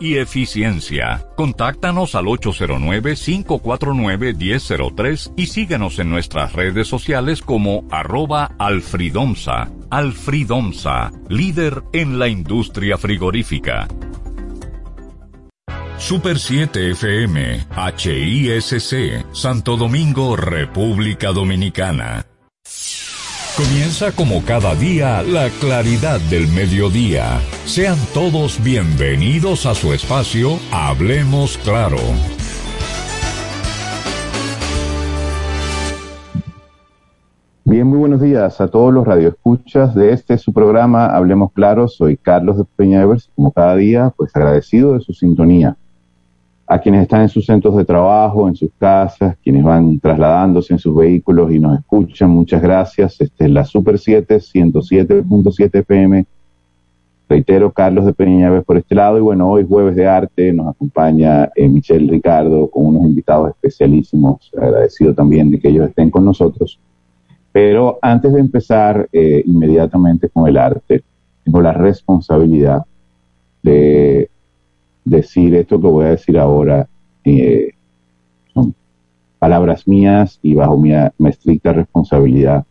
y eficiencia. Contáctanos al 809-549-1003 y síguenos en nuestras redes sociales como arroba alfridomsa. Alfridomsa, líder en la industria frigorífica. Super 7 FM, HISC, Santo Domingo, República Dominicana. Comienza como cada día la claridad del mediodía. Sean todos bienvenidos a su espacio Hablemos Claro. Bien, muy buenos días a todos los radioescuchas de este su programa Hablemos Claro. Soy Carlos de Peñavers, como cada día, pues agradecido de su sintonía a quienes están en sus centros de trabajo, en sus casas, quienes van trasladándose en sus vehículos y nos escuchan, muchas gracias. Este es la Super 7, 107.7 PM. Reitero, Carlos de Peñaves por este lado. Y bueno, hoy jueves de arte nos acompaña eh, Michelle Ricardo con unos invitados especialísimos. Agradecido también de que ellos estén con nosotros. Pero antes de empezar eh, inmediatamente con el arte, tengo la responsabilidad de decir esto que voy a decir ahora eh, son palabras mías y bajo mi, estricta responsabilidad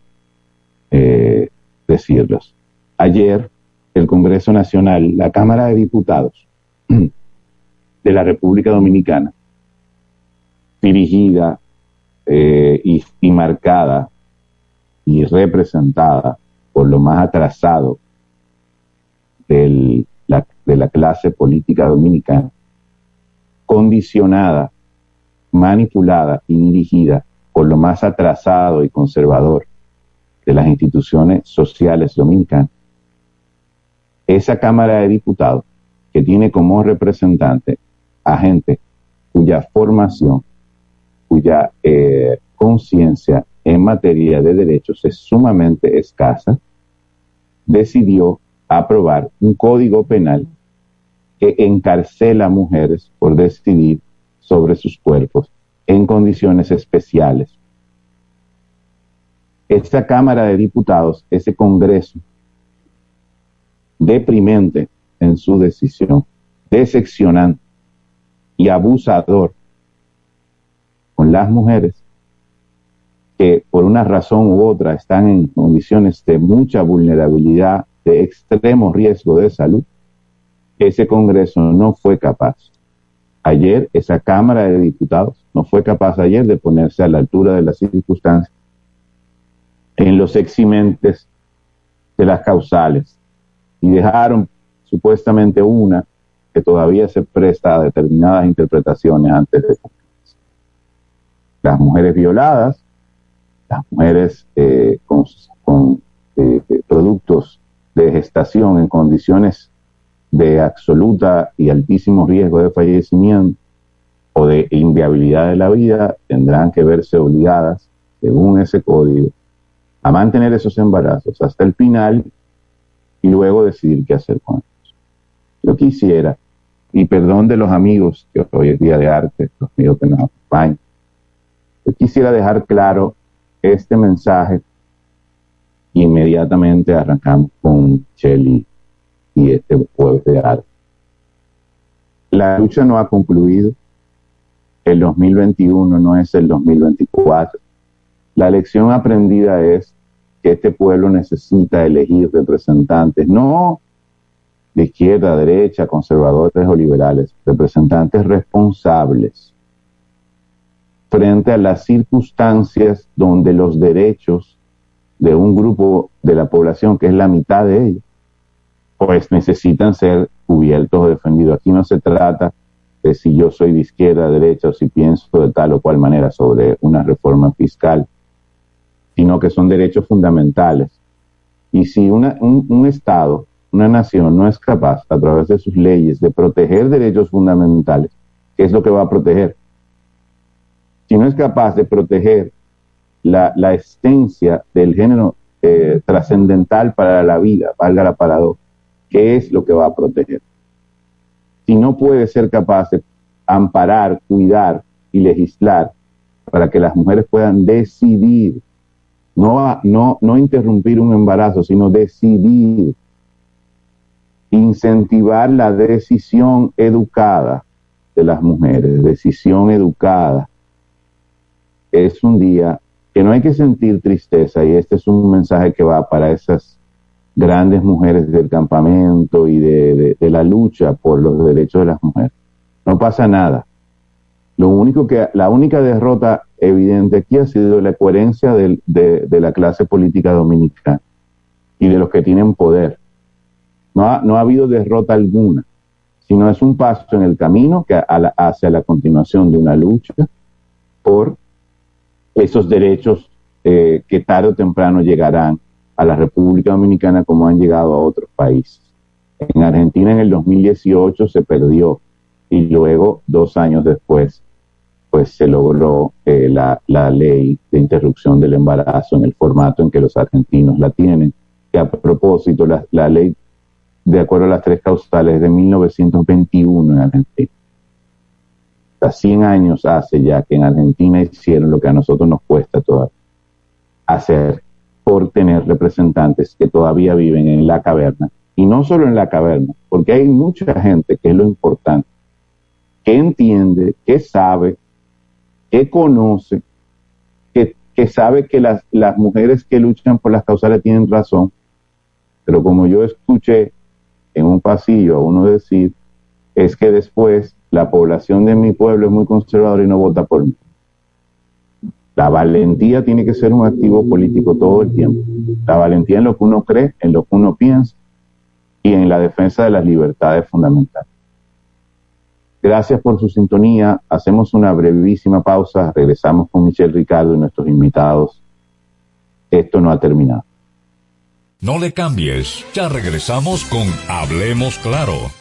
eh, decirlas. Ayer el Congreso Nacional, la Cámara de Diputados de la República Dominicana, dirigida eh, y marcada y representada por lo más atrasado del de la clase política dominicana, condicionada, manipulada y dirigida por lo más atrasado y conservador de las instituciones sociales dominicanas, esa Cámara de Diputados, que tiene como representante a gente cuya formación, cuya eh, conciencia en materia de derechos es sumamente escasa, decidió aprobar un código penal que encarcela a mujeres por decidir sobre sus cuerpos en condiciones especiales. Esta Cámara de Diputados, ese Congreso, deprimente en su decisión, decepcionante y abusador con las mujeres que por una razón u otra están en condiciones de mucha vulnerabilidad de extremo riesgo de salud, ese Congreso no fue capaz. Ayer, esa Cámara de Diputados no fue capaz ayer de ponerse a la altura de las circunstancias en los eximentes de las causales y dejaron supuestamente una que todavía se presta a determinadas interpretaciones antes de las mujeres violadas, las mujeres eh, con, eh, productos de gestación en condiciones de absoluta y altísimo riesgo de fallecimiento o de inviabilidad de la vida tendrán que verse obligadas, según ese código, a mantener esos embarazos hasta el final y luego decidir qué hacer con ellos. Yo quisiera, y perdón de los amigos que hoy es día de arte, los amigos que nos acompañan, yo quisiera dejar claro este mensaje inmediatamente arrancamos con Shelly y este jueves de arte. La lucha no ha concluido. El 2021 no es el 2024. La lección aprendida es que este pueblo necesita elegir representantes, no de izquierda, derecha, conservadores o liberales, representantes responsables frente a las circunstancias donde los derechos de un grupo de la población, que es la mitad de ellos, pues necesitan ser cubiertos o defendidos. Aquí no se trata de si yo soy de izquierda, derecha o si pienso de tal o cual manera sobre una reforma fiscal, sino que son derechos fundamentales. Y si un, un Estado, una nación no es capaz a través de sus leyes de proteger derechos fundamentales, ¿qué es lo que va a proteger? Si no es capaz de proteger la, la esencia del género eh, trascendental para la vida, valga la paradoja, ¿qué es lo que va a proteger? Si no puede ser capaz de amparar, cuidar y legislar para que las mujeres puedan decidir, no, no, no interrumpir un embarazo, sino decidir, incentivar la decisión educada de las mujeres, decisión educada. Es un día que no hay que sentir tristeza y este es un mensaje que va para esas grandes mujeres del campamento y de, la lucha por los derechos de las mujeres. No pasa nada. Lo único que, la única derrota evidente aquí ha sido la coherencia de, la clase política dominicana y de los que tienen poder. No ha, no ha habido derrota alguna, sino es un paso en el camino que hacia la continuación de una lucha por esos derechos eh, que tarde o temprano llegarán a la República Dominicana como han llegado a otros países. En Argentina en el 2018 se perdió y luego, dos años después, pues se logró eh, la, ley de interrupción del embarazo en el formato en que los argentinos la tienen. Que a propósito, la, la ley, de acuerdo a las tres causales, de 1921 en Argentina. 100 años hace ya que en Argentina hicieron lo que a nosotros nos cuesta todavía hacer por tener representantes que todavía viven en la caverna. Y no solo en la caverna, porque hay mucha gente, que es lo importante, que entiende, que sabe, que conoce, que, que sabe que las, las mujeres que luchan por las causales tienen razón. Pero como yo escuché en un pasillo a uno decir, es que después la población de mi pueblo es muy conservadora y no vota por mí. La valentía tiene que ser un activo político todo el tiempo. La valentía en lo que uno cree, en lo que uno piensa y en la defensa de las libertades fundamentales. Gracias por su sintonía. Hacemos una brevísima pausa. Regresamos con Michelle Ricardo y nuestros invitados. Esto no ha terminado. No le cambies. Ya regresamos con Hablemos Claro.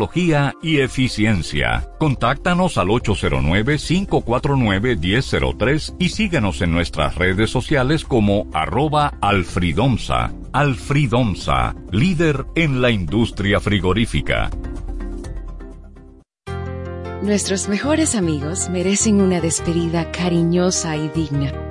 y eficiencia. Contáctanos al 809-549-1003 y síguenos en nuestras redes sociales como arroba alfridomsa. Alfridomsa, líder en la industria frigorífica. Nuestros mejores amigos merecen una despedida cariñosa y digna.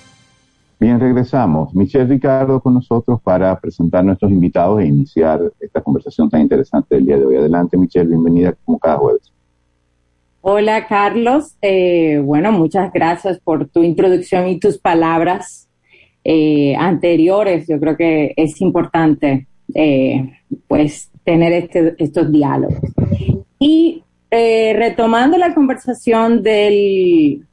Bien, regresamos. Michelle Ricardo con nosotros para presentar a nuestros invitados e iniciar esta conversación tan interesante del día de hoy. Adelante, Michelle, bienvenida como cada jueves. Hola, Carlos. Eh, bueno, muchas gracias por tu introducción y tus palabras eh, anteriores. Yo creo que es importante, eh, pues, tener este, estos diálogos. Y retomando la conversación del,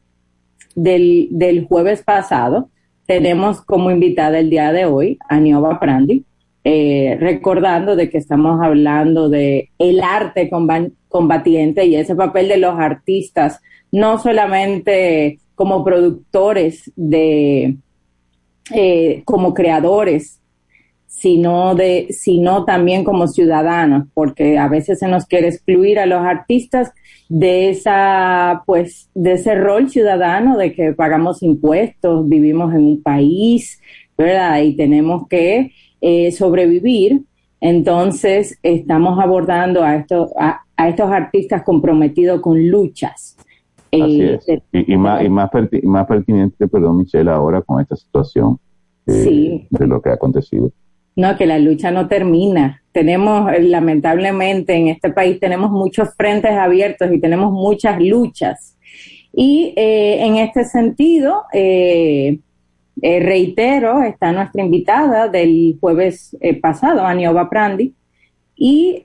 del, del jueves pasado, tenemos como invitada el día de hoy a Nioba Prandi, eh, recordando de que estamos hablando de el arte combatiente y ese papel de los artistas, no solamente como productores de, eh, como creadores sino, de, sino también como ciudadanos, porque a veces se nos quiere excluir a los artistas de esa, pues, de ese rol ciudadano de que pagamos impuestos, vivimos en un país, ¿verdad? Y tenemos que eh, sobrevivir. Entonces, estamos abordando a, esto, a, estos artistas comprometidos con luchas. Así eh, es. y, más, y más, más pertinente, perdón, Michelle, ahora con esta situación eh, de lo que ha acontecido. No, que la lucha no termina. Tenemos, eh, lamentablemente, en este país tenemos muchos frentes abiertos y tenemos muchas luchas. Y eh, en este sentido, eh, reitero, está nuestra invitada del jueves pasado, Anioba Prandi, y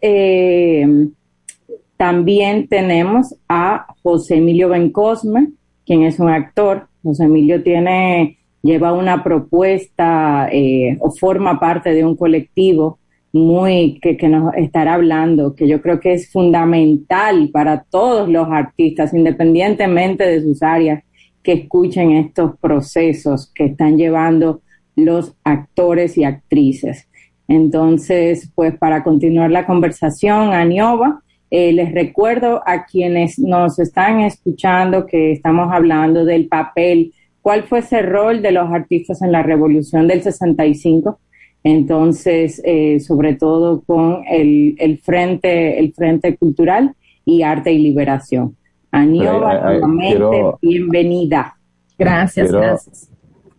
también tenemos a José Emilio Bencosme, quien es un actor. José Emilio tiene lleva una propuesta eh, o forma parte de un colectivo muy que, que, nos estará hablando, que yo creo que es fundamental para todos los artistas, independientemente de sus áreas, que escuchen estos procesos que están llevando los actores y actrices. Entonces, pues para continuar la conversación, Aniova, eh, les recuerdo a quienes nos están escuchando que estamos hablando del papel cuál fue ese rol de los artistas en la revolución del 65. Entonces, eh, sobre todo con el, el, frente, el Frente Cultural y Arte y Liberación. Anioba, nuevamente, bienvenida. Gracias, gracias.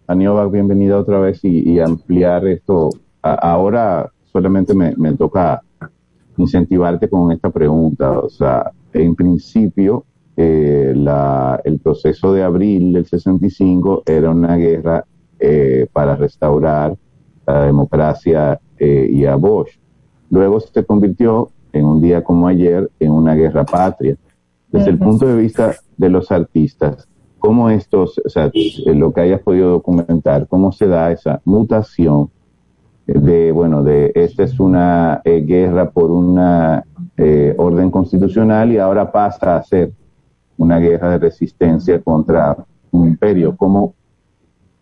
Anioba, bienvenida otra vez y, ampliar esto. ahora solamente me, me toca incentivarte con esta pregunta. O sea, en principio, eh, la, el proceso de abril del 65 era una guerra eh, para restaurar la democracia eh, y a Bosch. Luego se convirtió en un día como ayer en una guerra patria. Desde el punto de vista de los artistas, ¿cómo estos, o sea, lo que hayas podido documentar, cómo se da esa mutación de, bueno, de esta es una guerra por una orden constitucional y ahora pasa a ser una guerra de resistencia contra un imperio. ¿Cómo,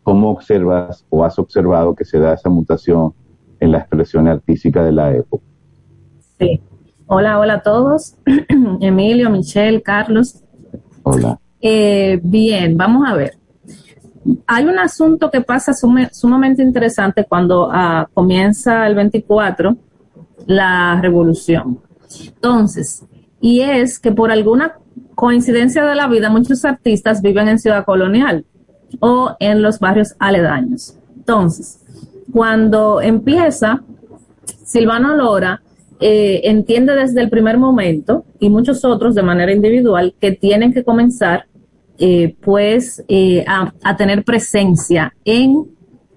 ¿Cómo observas o has observado que se da esa mutación en la expresión artística de la época? Sí. Hola, hola a todos. Emilio, Michelle, Carlos. Hola. Eh, bien, vamos a ver. Hay un asunto que pasa sumamente interesante cuando ah, comienza el 24, la revolución. Entonces, y es que por alguna coincidencia de la vida, muchos artistas viven en Ciudad Colonial o en los barrios aledaños. Entonces, cuando empieza, Silvano Lora eh, entiende desde el primer momento, y muchos otros de manera individual, que tienen que comenzar eh, pues eh, a, a, tener presencia en,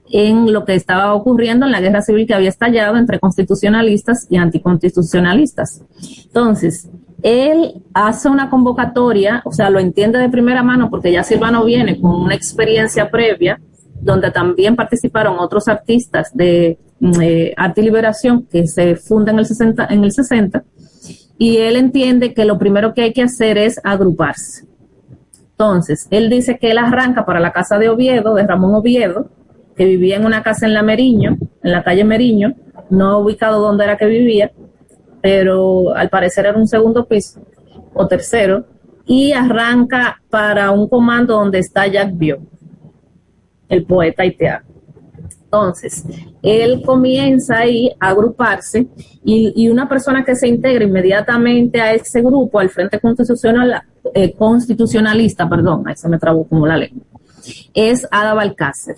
en lo que estaba ocurriendo en la guerra civil que había estallado entre constitucionalistas y anticonstitucionalistas. Entonces, él hace una convocatoria, o sea, lo entiende de primera mano porque ya Silvano viene con una experiencia previa donde también participaron otros artistas de mm, eh, Arte y Liberación que se funda en el, 60, en el 60 y él entiende que lo primero que hay que hacer es agruparse. Entonces, él dice que él arranca para la casa de Oviedo, de Ramón Oviedo, que vivía en una casa en la Meriño, en la calle Meriño, no ubicado donde era que vivía, pero al parecer era un segundo piso o tercero, y arranca para un comando donde está Jack Bio, el poeta haitiano. Entonces, él comienza ahí a agruparse y, una persona que se integra inmediatamente a ese grupo, al Frente Constitucional, eh, Constitucionalista, perdón, ahí se me trabó como la lengua, es Ada Balcácer.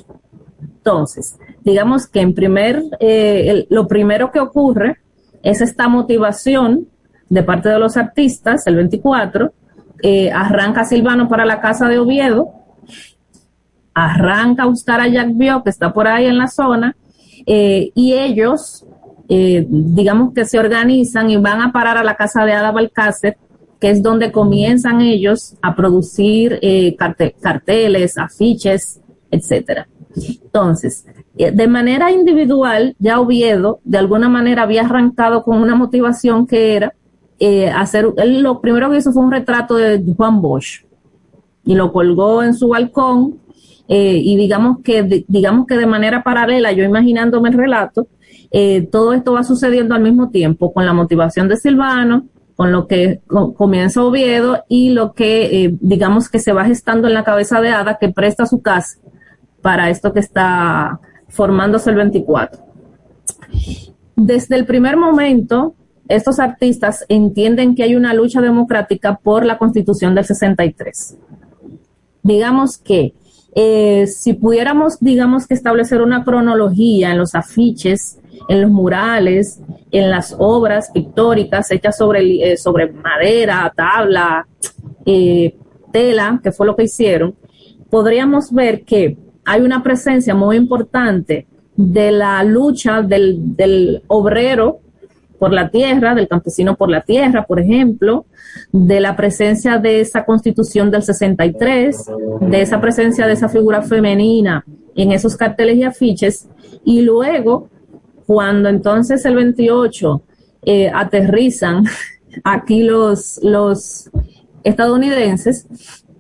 Entonces, digamos que en primer, eh, lo primero que ocurre es esta motivación de parte de los artistas, el 24, eh, arranca Silvano para la casa de Oviedo, arranca a buscar a Jack Bio, que está por ahí en la zona, eh, y ellos, eh, digamos que se organizan y van a parar a la casa de Ada Balcácer, que es donde comienzan ellos a producir carteles, afiches, etcétera. Entonces, eh, de manera individual, ya Oviedo de alguna manera había arrancado con una motivación que era eh, hacer, él lo primero que hizo fue un retrato de Juan Bosch y lo colgó en su balcón eh, y digamos que, digamos que de manera paralela, yo imaginándome el relato, eh, todo esto va sucediendo al mismo tiempo con la motivación de Silvano, con lo que comienza Oviedo y lo que digamos que se va gestando en la cabeza de Ada que presta su casa para esto que está formándose el 24. Desde el primer momento, estos artistas entienden que hay una lucha democrática por la constitución del 63. Digamos que eh, si pudiéramos, digamos que establecer una cronología en los afiches en los murales, en las obras pictóricas hechas sobre, eh, sobre madera, tabla, eh, tela, que fue lo que hicieron, podríamos ver que hay una presencia muy importante de la lucha del, obrero por la tierra, del campesino por la tierra, por ejemplo, de la presencia de esa constitución del 63, de esa presencia de esa figura femenina en esos carteles y afiches, y luego cuando entonces el 28 eh, aterrizan aquí los estadounidenses,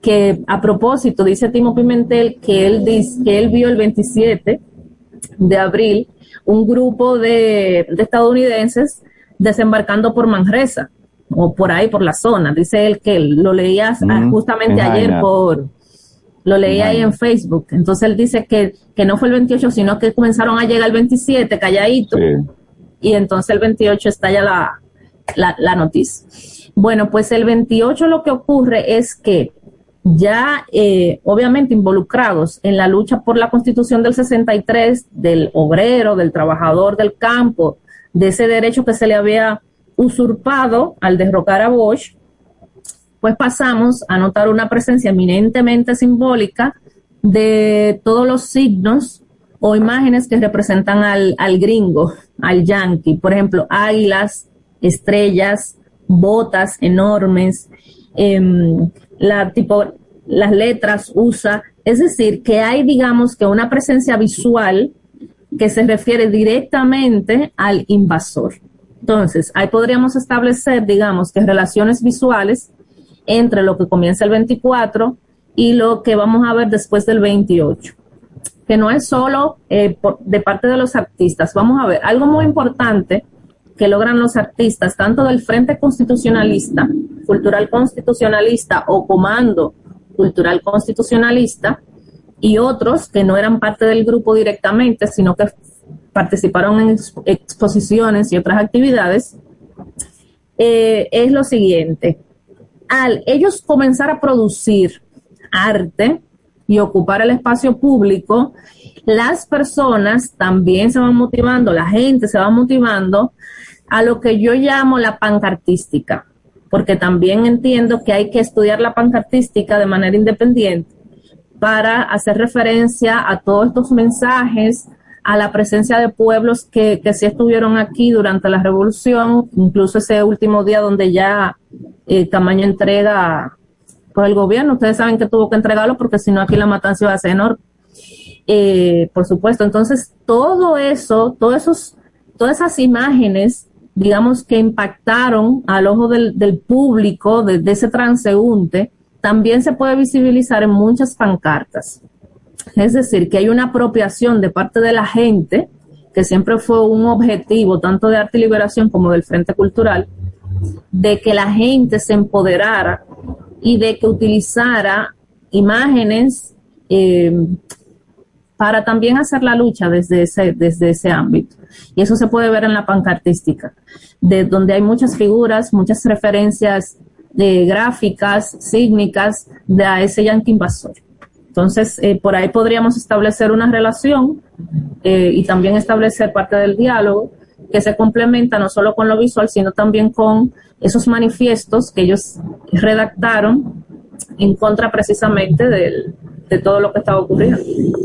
que a propósito dice Timo Pimentel que él, dice, que él vio el 27 de abril un grupo de, estadounidenses desembarcando por Manresa o por ahí, por la zona. Dice él que lo leía justamente ayer por, lo leí ahí en Facebook. Entonces él dice que, que, no fue el 28, sino que comenzaron a llegar el 27, calladito. Y entonces el 28 estalla la, la, la noticia. Bueno, pues el 28 lo que ocurre es que ya eh, obviamente involucrados en la lucha por la constitución del 63, del obrero, del trabajador del campo, de ese derecho que se le había usurpado al derrocar a Bosch, pues pasamos a notar una presencia eminentemente simbólica de todos los signos o imágenes que representan al, gringo, al yankee. Por ejemplo, águilas, estrellas, botas enormes, em, la tipo, las letras USA. Es decir, que hay, digamos, que una presencia visual que se refiere directamente al invasor. Entonces, ahí podríamos establecer, digamos, que relaciones visuales entre lo que comienza el 24 y lo que vamos a ver después del 28, que no es solo eh, de parte de los artistas. Vamos a ver, algo muy importante que logran los artistas, tanto del Frente Constitucionalista, Cultural Constitucionalista o Comando Cultural Constitucionalista, y otros que no eran parte del grupo directamente, sino que participaron en exposiciones y otras actividades, eh, es lo siguiente. Al ellos comenzar a producir arte y ocupar el espacio público, las personas también se van motivando, la gente se va motivando a lo que yo llamo la pancartística, porque también entiendo que hay que estudiar la pancartística de manera independiente para hacer referencia a todos estos mensajes, a la presencia de pueblos que, que sí estuvieron aquí durante la revolución, incluso ese último día donde ya eh, tamaño entrega por el gobierno. Ustedes saben que tuvo que entregarlo porque si no aquí la matanza iba a ser enorme. Eh, por supuesto, entonces todo eso, todos esos, todas esas imágenes, digamos que impactaron al ojo del, público, de, ese transeúnte, también se puede visibilizar en muchas pancartas. Es decir, que hay una apropiación de parte de la gente, que siempre fue un objetivo tanto de arte y liberación como del Frente Cultural, de que la gente se empoderara y de que utilizara imágenes eh, para también hacer la lucha desde ese, desde ese ámbito. Y eso se puede ver en la pancartística, de donde hay muchas figuras, muchas referencias de gráficas, sígnicas de a ese yankee invasor. Entonces, eh, por ahí podríamos establecer una relación eh, y también establecer parte del diálogo que se complementa no solo con lo visual, sino también con esos manifiestos que ellos redactaron en contra precisamente de todo lo que estaba ocurriendo.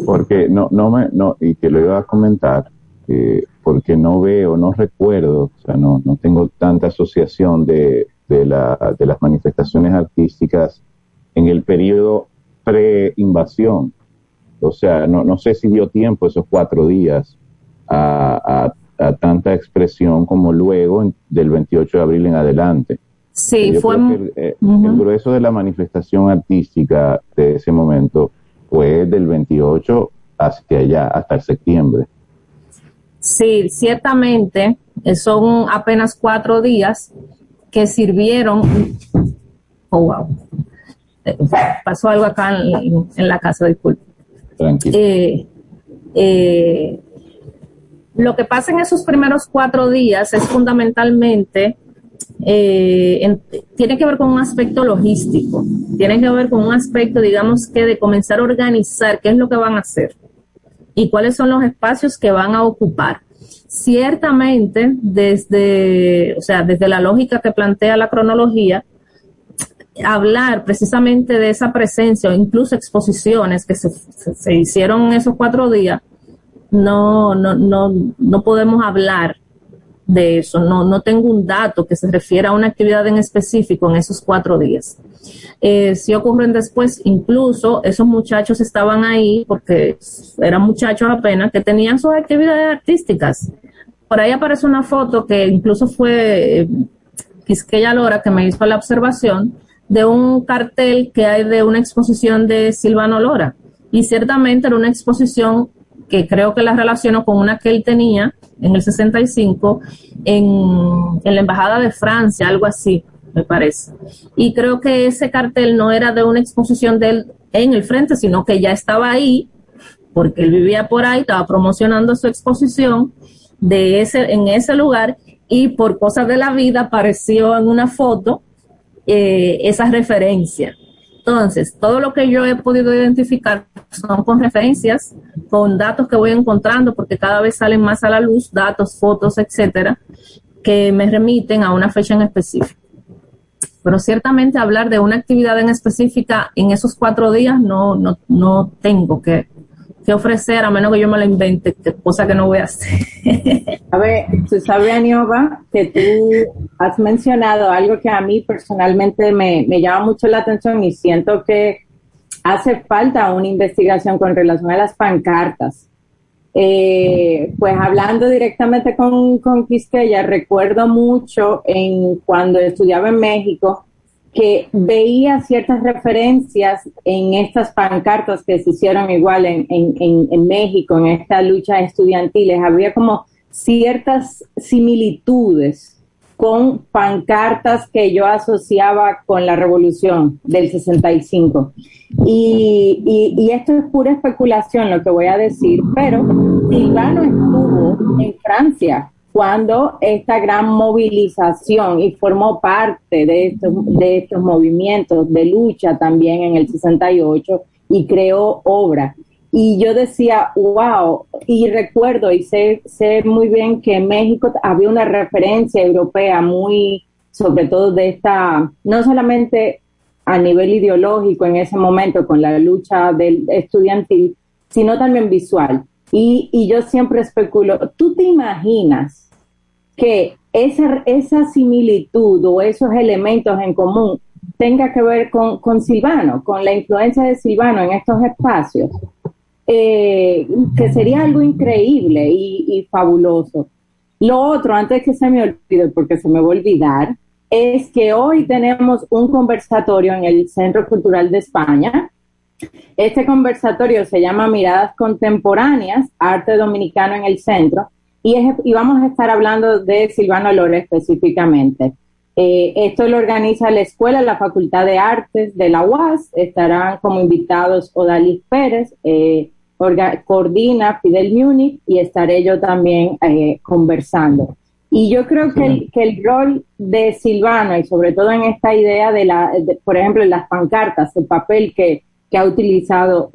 Porque no, no me, no, y que lo iba a comentar, eh, porque no veo, no recuerdo, o sea, no, no tengo tanta asociación de, de, la, de las manifestaciones artísticas en el periodo pre-invasión. O sea, no, no sé si dio tiempo esos cuatro días a, a tanta expresión como luego del 28 de abril en adelante. Sí, fue eh, el, grueso de la manifestación artística de ese momento fue del 28 hasta allá, hasta el septiembre. Sí, ciertamente eh, son apenas cuatro días que sirvieron. Oh, wow. Eh, pasó algo acá en, la casa, disculpe. Tranquilo. Eh, eh, lo que pasa en esos primeros cuatro días es fundamentalmente, eh, tiene que ver con un aspecto logístico, tiene que ver con un aspecto, digamos que de comenzar a organizar qué es lo que van a hacer y cuáles son los espacios que van a ocupar. Ciertamente, desde, o sea, desde la lógica que plantea la cronología, hablar precisamente de esa presencia o incluso exposiciones que se, se, hicieron en esos cuatro días, no, no, no, no podemos hablar de eso. No, no tengo un dato que se refiera a una actividad en específico en esos cuatro días. Eh, si ocurren después, incluso esos muchachos estaban ahí porque eran muchachos apenas que tenían sus actividades artísticas. Por ahí aparece una foto que incluso fue eh, Quisqueya Lora que me hizo la observación de un cartel que hay de una exposición de Silvano Lora. Y ciertamente era una exposición que creo que la relaciono con una que él tenía en el 65 en, la Embajada de Francia, algo así, me parece. Y creo que ese cartel no era de una exposición de él en el frente, sino que ya estaba ahí, porque él vivía por ahí, estaba promocionando su exposición de ese, en ese lugar y por cosas de la vida apareció en una foto eh, esa referencia. Entonces, todo lo que yo he podido identificar son con referencias, con datos que voy encontrando, porque cada vez salen más a la luz, datos, fotos, etcétera, que me remiten a una fecha en específico. Pero ciertamente hablar de una actividad en específica en esos cuatro días no, no, no tengo que, que ofrecer, a menos que yo me la invente, cosa que no voy a hacer. a ver, tú sabes, Aniova, que tú has mencionado algo que a mí personalmente me, me llama mucho la atención y siento que hace falta una investigación con relación a las pancartas. Eh, pues hablando directamente con, con Quisqueya, recuerdo mucho en cuando estudiaba en México, que veía ciertas referencias en estas pancartas que se hicieron igual en, en, en, México, en esta lucha estudiantiles, había como ciertas similitudes con pancartas que yo asociaba con la revolución del 65. Y, y, y esto es pura especulación lo que voy a decir, pero Silvano estuvo en Francia cuando esta gran movilización y formó parte de estos, de estos movimientos de lucha también en el 68 y creó obra. Y yo decía, wow, y recuerdo y sé, sé muy bien que en México había una referencia europea muy, sobre todo de esta, no solamente a nivel ideológico en ese momento con la lucha del estudiantil, sino también visual. Y, y yo siempre especulo, ¿tú te imaginas que esa, esa similitud o esos elementos en común tenga que ver con, con Silvano, con la influencia de Silvano en estos espacios, eh, que sería algo increíble y, y, fabuloso. Lo otro, antes que se me olvide, porque se me va a olvidar, es que hoy tenemos un conversatorio en el Centro Cultural de España. Este conversatorio se llama Miradas Contemporáneas, Arte Dominicano en el Centro, y, vamos a estar hablando de Silvano Lora específicamente. Eh, esto lo organiza la escuela, la Facultad de Artes de la UAS. Estarán como invitados Odalis Pérez, eh, coordina Fidel Múnich y estaré yo también eh, conversando. Y yo creo que el, que el rol de Silvano, y sobre todo en esta idea de la, por ejemplo, en las pancartas, el papel que, que ha utilizado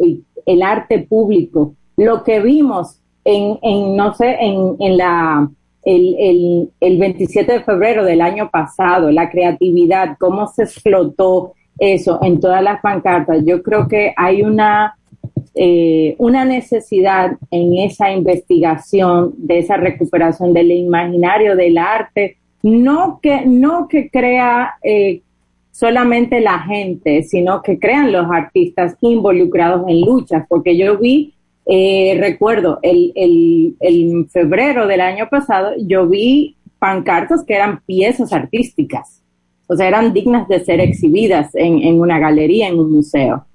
el arte público, lo que vimos en, en no sé, en, en la, el, el, el 27 de febrero del año pasado, la creatividad, cómo se explotó eso en todas las pancartas. Yo creo que hay una, eh, una necesidad en esa investigación, de esa recuperación del imaginario del arte, no que, no que crea eh, solamente la gente, sino que crean los artistas involucrados en luchas, porque yo vi eh, recuerdo, el, el, el febrero del año pasado yo vi pancartas que eran piezas artísticas, o sea, eran dignas de ser exhibidas en, en una galería, en un museo.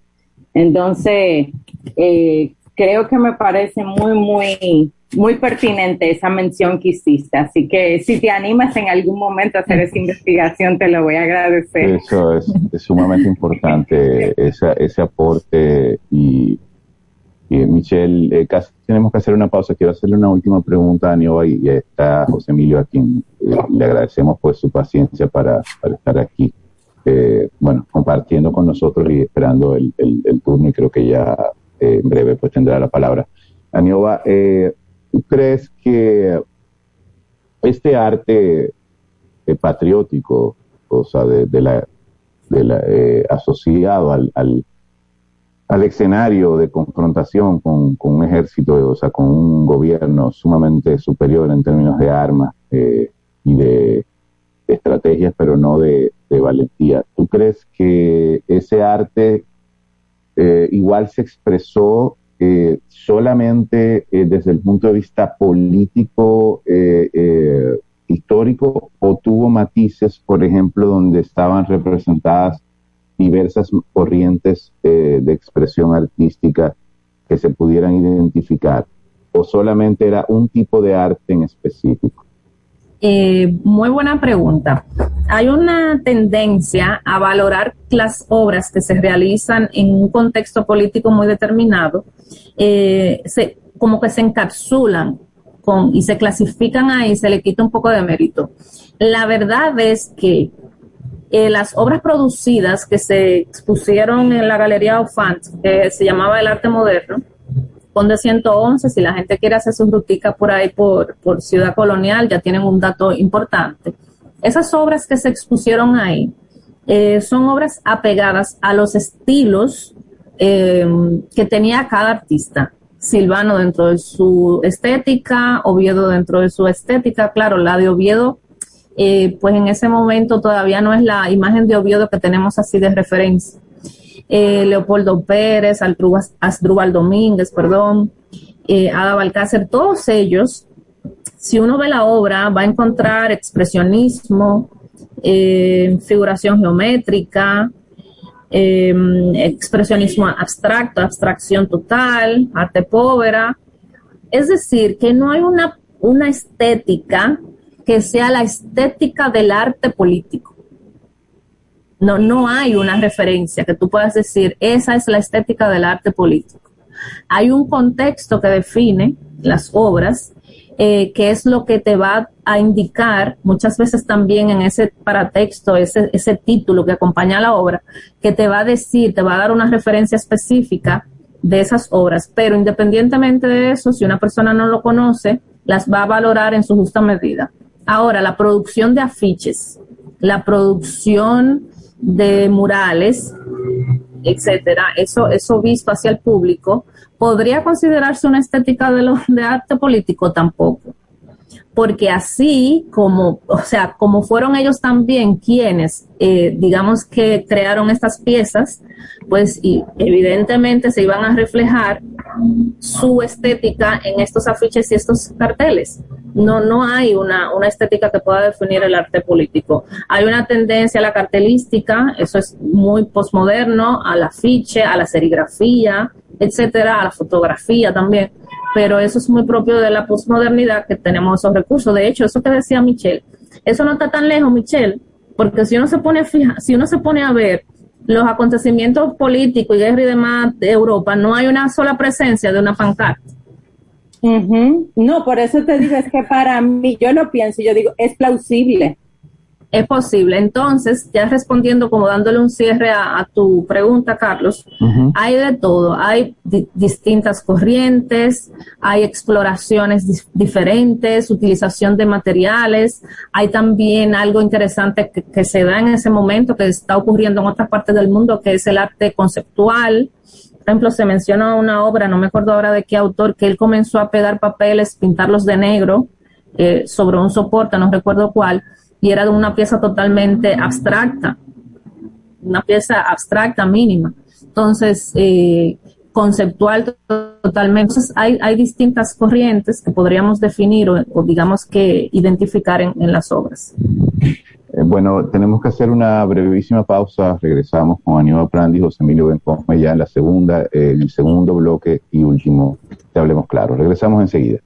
Entonces, eh, creo que me parece muy, muy muy pertinente esa mención que hiciste. Así que si te animas en algún momento a hacer esa investigación, te lo voy a agradecer. Eso es, sumamente importante, ese aporte. Y, Michelle, eh, casi tenemos que hacer una pausa. Quiero hacerle una última pregunta a Anioba y, está José Emilio, a quien eh, le agradecemos pues su paciencia para, estar aquí. Eh, bueno, compartiendo con nosotros y esperando el, el turno y creo que ya en breve pues tendrá la palabra. Anioba, eh, ¿tú crees que este arte eh, patriótico, o sea, de, la, eh, asociado al, al, escenario de confrontación con, un ejército, o sea, con un gobierno sumamente superior en términos de armas y de, estrategias, pero no de, de valentía, ¿tú crees que ese arte eh, igual se expresó eh, solamente eh, desde el punto de vista político histórico o tuvo matices, por ejemplo, donde estaban representadas diversas corrientes de expresión artística que se pudieran identificar o solamente era un tipo de arte en específico? Eh, muy buena pregunta. Hay una tendencia a valorar las obras que se realizan en un contexto político muy determinado, eh, como que se encapsulan con, y se clasifican ahí, se le quita un poco de mérito. La verdad es que eh, las obras producidas que se expusieron en la Galería Ofant, que se llamaba El Arte Moderno, Conde 111, si la gente quiere hacer su rutica por ahí por Ciudad Colonial, ya tienen un dato importante. Esas obras que se expusieron ahí eh, son obras apegadas a los estilos eh, que tenía cada artista. Silvano dentro de su estética, Oviedo dentro de su estética, claro, la de Oviedo, eh, pues en ese momento todavía no es la imagen de Oviedo que tenemos así de referencia eh, Leopoldo Pérez, Asdrúbal Domínguez, perdón, eh, Ada Balcácer, todos ellos, si uno ve la obra, va a encontrar expresionismo, eh, figuración geométrica, expresionismo abstracto, abstracción total, arte povera. Es decir, que no hay una, una estética que sea la estética del arte político. No, no hay una referencia que tú puedas decir, esa es la estética del arte político. Hay un contexto que define las obras, eh, que es lo que te va a indicar muchas veces también en ese paratexto, ese, ese título que acompaña a la obra, que te va a decir, te va a dar una referencia específica de esas obras. Pero independientemente de eso, si una persona no lo conoce, las va a valorar en su justa medida. Ahora, la producción de afiches, la producción de murales, etcétera, eso, eso visto hacia el público, ¿podría considerarse una estética de, lo, de arte político? Tampoco. Porque así como, o sea, como fueron ellos también quienes, eh, digamos que crearon estas piezas, pues evidentemente se iban a reflejar su estética en estos afiches y estos carteles no, no hay una, una estética que pueda definir el arte político. Hay una tendencia a la cartelística, eso es muy posmoderno, al afiche, a la serigrafía, etcétera, a la fotografía también, pero eso es muy propio de la posmodernidad que tenemos esos recursos. De hecho, eso que decía Michelle, eso no está tan lejos, Michelle, porque si uno se pone fija, si uno se pone a ver los acontecimientos políticos y y demás de Europa, no hay una sola presencia de una pancarta no, por eso te digo, es que para mí, yo lo pienso, yo digo, es plausible. Es posible. Entonces, ya respondiendo, como dándole un cierre a, tu pregunta, Carlos, hay de todo. Hay distintas corrientes, hay exploraciones diferentes, utilización de materiales. Hay también algo interesante que, que se da en ese momento, que está ocurriendo en otras partes del mundo, que es el arte conceptual por ejemplo, se menciona una obra, no me acuerdo ahora de qué autor, que él comenzó a pegar papeles, pintarlos de negro eh, sobre un soporte, no recuerdo cuál, y era de una pieza totalmente abstracta, una pieza abstracta mínima. Entonces, eh, conceptual totalmente. Entonces, hay, distintas corrientes que podríamos definir o, digamos que identificar en, en las obras. Eh, bueno, tenemos que hacer una brevísima pausa. Regresamos con Aníbal Prandi José Emilio Bencosme ya en la segunda, en el segundo bloque y último Te Hablemos Claro. Regresamos enseguida.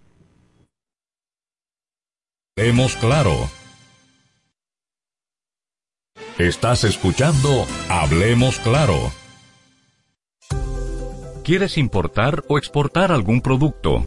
Hemos claro. Estás escuchando Hablemos Claro. ¿Quieres importar o exportar algún producto?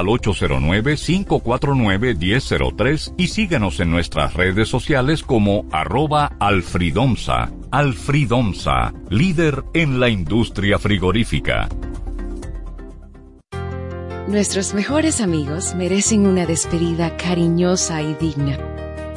al 809-549-1003 y síguenos en nuestras redes sociales como arroba alfridomsa. Alfridomsa, líder en la industria frigorífica. Nuestros mejores amigos merecen una despedida cariñosa y digna.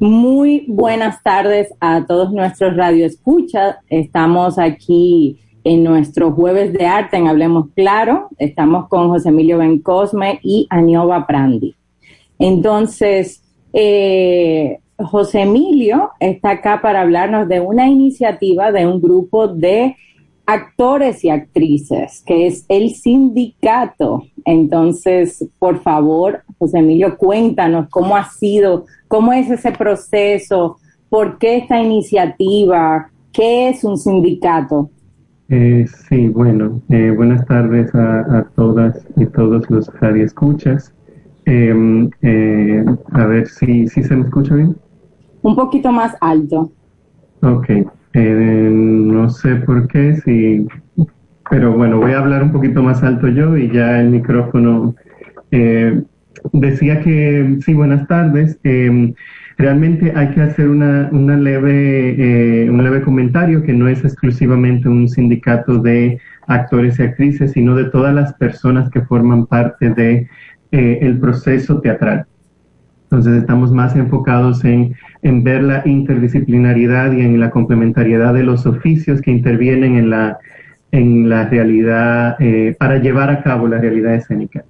Muy buenas tardes a todos nuestros radioescuchas. Estamos aquí en nuestro jueves de arte en Hablemos Claro. Estamos con José Emilio Bencosme y Anioba Prandi. Entonces, eh, José Emilio está acá para hablarnos de una iniciativa de un grupo de actores y actrices, que es el sindicato. Entonces, por favor, José Emilio, cuéntanos cómo ha sido, cómo es ese proceso, por qué esta iniciativa, qué es un sindicato. Eh, sí, bueno, eh, buenas tardes a, todas y todos los radioescuchas. Em, eh, a ver si, si se me escucha bien. Un poquito más alto. Ok, eh, no sé por qué, sí, pero bueno, voy a hablar un poquito más alto yo y ya el micrófono. Eh, decía que, sí, buenas tardes. Eh, realmente hay que hacer una, una leve, un leve comentario que no es exclusivamente un sindicato de actores y actrices, sino de todas las personas que forman parte de el proceso teatral. Entonces estamos más enfocados en, ver la interdisciplinaridad y en la complementariedad de los oficios que intervienen en la, en la realidad, eh, para llevar a cabo la realidad escénica.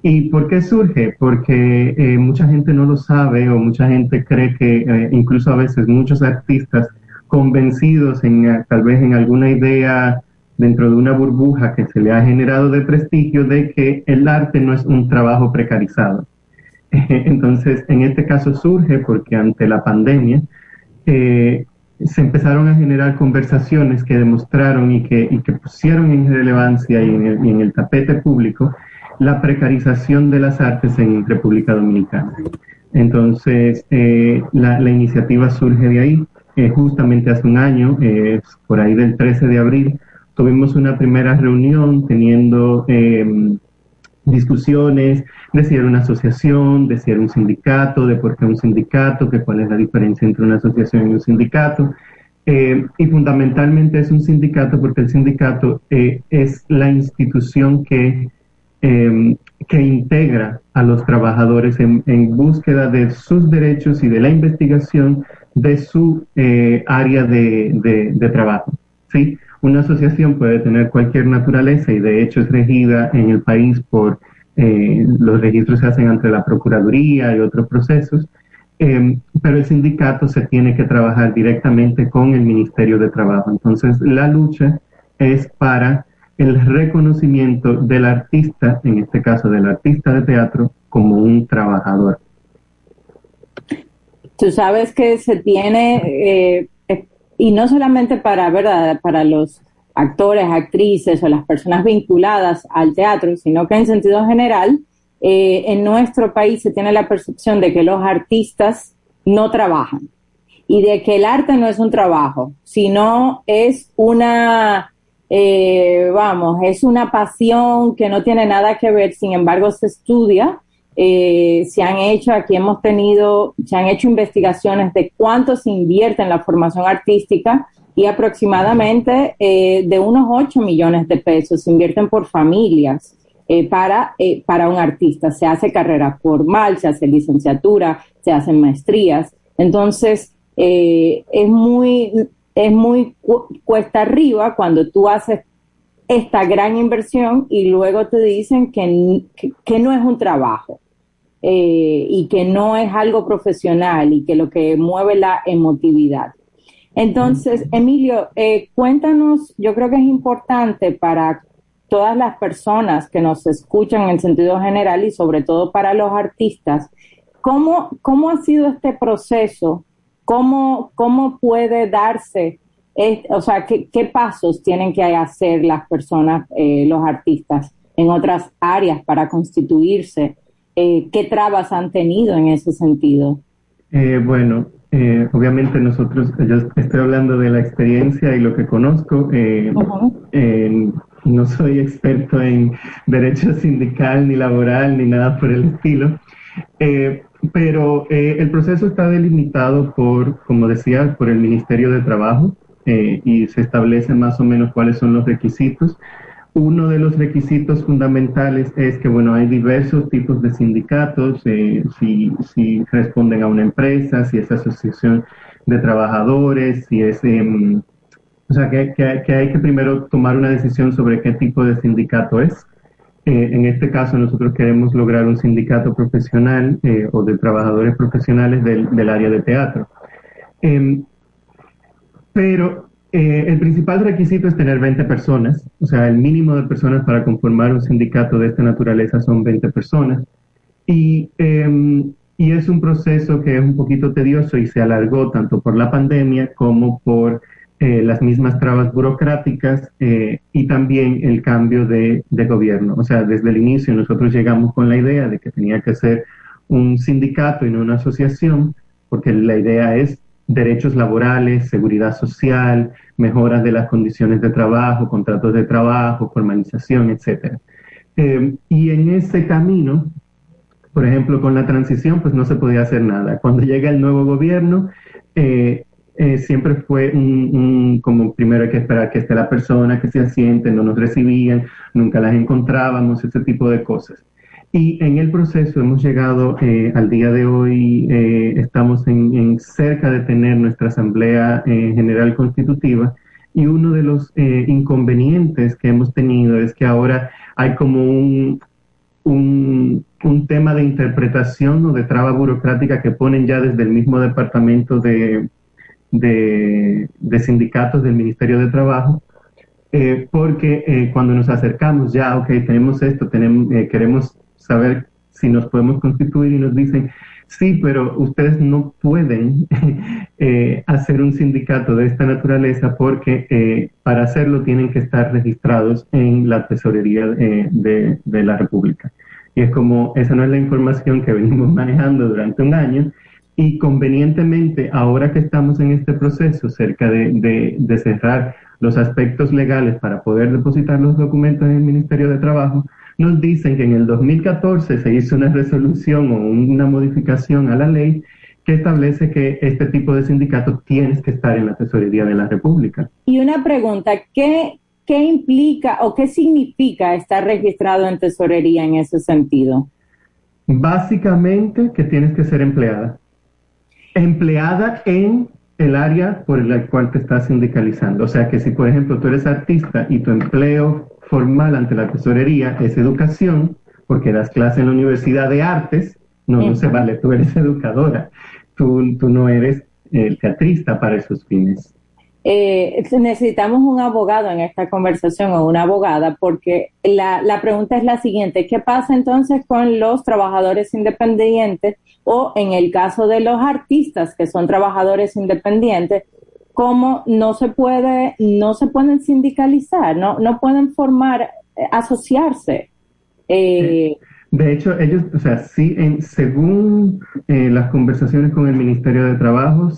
¿Y por qué surge? Porque eh, mucha gente no lo sabe o mucha gente cree que eh, incluso a veces muchos artistas convencidos en tal vez en alguna idea dentro de una burbuja que se le ha generado de prestigio de que el arte no es un trabajo precarizado Entonces, en este caso surge porque ante la pandemia eh, se empezaron a generar conversaciones que demostraron y que, pusieron en relevancia y en, el, tapete público la precarización de las artes en República Dominicana. Entonces, eh, la, iniciativa surge de ahí. Eh, justamente hace un año, por ahí del 13 de abril, tuvimos una primera reunión teniendo discusiones de si era una asociación, de si era un sindicato, de por qué un sindicato, que cuál es la diferencia entre una asociación y un sindicato. Eh, y fundamentalmente es un sindicato porque el sindicato eh, es la institución que, em, que integra a los trabajadores en, búsqueda de sus derechos y de la investigación de su eh, área de, de trabajo. ¿sí? Una asociación puede tener cualquier naturaleza y de hecho es regida en el país por eh, los registros se hacen ante la Procuraduría y otros procesos, eh, pero el sindicato se tiene que trabajar directamente con el Ministerio de Trabajo. Entonces, la lucha es para el reconocimiento del artista, en este caso del artista de teatro, como un trabajador. Tú sabes que se tiene eh, y no solamente para, ¿verdad? para los actores, actrices o las personas vinculadas al teatro, sino que en sentido general, eh, en nuestro país se tiene la percepción de que los artistas no trabajan y de que el arte no es un trabajo, sino es una, eh, vamos, es una pasión que no tiene nada que ver, sin embargo se estudia eh, se han hecho, aquí hemos tenido, se han hecho investigaciones de cuánto se invierte en la formación artística y aproximadamente eh, de unos 8 millones de pesos se invierten por familias eh, para, eh, para un artista. Se hace carrera formal, se hace licenciatura, se hacen maestrías. Entonces, es muy, es muy cuesta arriba cuando tú haces esta gran inversión y luego te dicen que, que, no es un trabajo y que no es algo profesional y que lo que mueve la emotividad. Entonces, Emilio, eh, cuéntanos, yo creo que es importante para todas las personas que nos escuchan en el sentido general y sobre todo para los artistas, ¿cómo, cómo ha sido este proceso? ¿Cómo, cómo puede darse? o sea, ¿qué, pasos tienen que hacer las personas, eh, los artistas, en otras áreas para constituirse? Eh, ¿Qué trabas han tenido en ese sentido? bueno, eh, obviamente nosotros, yo estoy hablando de la experiencia y lo que conozco. Eh, no soy experto en derecho sindical, ni laboral, ni nada por el estilo. Eh, pero el proceso está delimitado por, como decía, por el Ministerio de Trabajo y se establecen más o menos cuáles son los requisitos. Uno de los requisitos fundamentales es que, bueno, hay diversos tipos de sindicatos, eh, si, si, responden a una empresa, si es asociación de trabajadores, si es... Em, o sea, que, que, hay que primero tomar una decisión sobre qué tipo de sindicato es. Eh, en este caso, nosotros queremos lograr un sindicato profesional eh, o de trabajadores profesionales del, del área de teatro. Em, pero eh, el principal requisito es tener 20 personas, o sea, el mínimo de personas para conformar un sindicato de esta naturaleza son 20 personas. Y, em, y es un proceso que es un poquito tedioso y se alargó tanto por la pandemia como por eh, las mismas trabas burocráticas eh, y también el cambio de, de, gobierno. O sea, desde el inicio nosotros llegamos con la idea de que tenía que ser un sindicato y no una asociación, porque la idea es derechos laborales, seguridad social, mejoras de las condiciones de trabajo, contratos de trabajo, formalización, etc. Eh, y en ese camino, por ejemplo, con la transición, pues no se podía hacer nada. Cuando llega el nuevo gobierno, eh, eh, siempre fue un, como primero hay que esperar que esté la persona, que se asiente, no nos recibían, nunca las encontrábamos, ese tipo de cosas. Y en el proceso hemos llegado eh, al día de hoy, eh, estamos en, cerca de tener nuestra Asamblea eh, General Constitutiva. Y uno de los inconvenientes que hemos tenido es que ahora hay como un, un, tema de interpretación o de traba burocrática que ponen ya desde el mismo departamento de, de, sindicatos del Ministerio de Trabajo, porque cuando nos acercamos ya, ok, tenemos esto, tenemos, queremos saber si nos podemos constituir y nos dicen, sí, pero ustedes no pueden eh, hacer un sindicato de esta naturaleza porque eh, para hacerlo tienen que estar registrados en la tesorería eh, de, la República. Y es como, esa no es la información que venimos manejando durante un año y convenientemente, ahora que estamos en este proceso cerca de, de cerrar los aspectos legales para poder depositar los documentos en el Ministerio de Trabajo, nos dicen que en el 2014 se hizo una resolución o una modificación a la ley que establece que este tipo de sindicatos tienes que estar en la tesorería de la República. Y una pregunta, ¿qué, qué implica o qué significa estar registrado en tesorería en ese sentido? Básicamente que tienes que ser empleada. Empleada en el área por el cual te estás sindicalizando. O sea que si, por ejemplo, tú eres artista y tu empleo formal ante la tesorería es educación, porque das clase en la Universidad de Artes, no, no se vale, tú eres educadora, tú, tú no eres el teatrista para esos fines. Eh, necesitamos un abogado en esta conversación o una abogada porque la, la pregunta es la siguiente, ¿qué pasa entonces con los trabajadores independientes o en el caso de los artistas que son trabajadores independientes cómo no se puede, no se pueden sindicalizar, no, no pueden formar, eh, asociarse. Eh, de hecho, ellos, o sea, sí, en, según eh, las conversaciones con el Ministerio de Trabajo,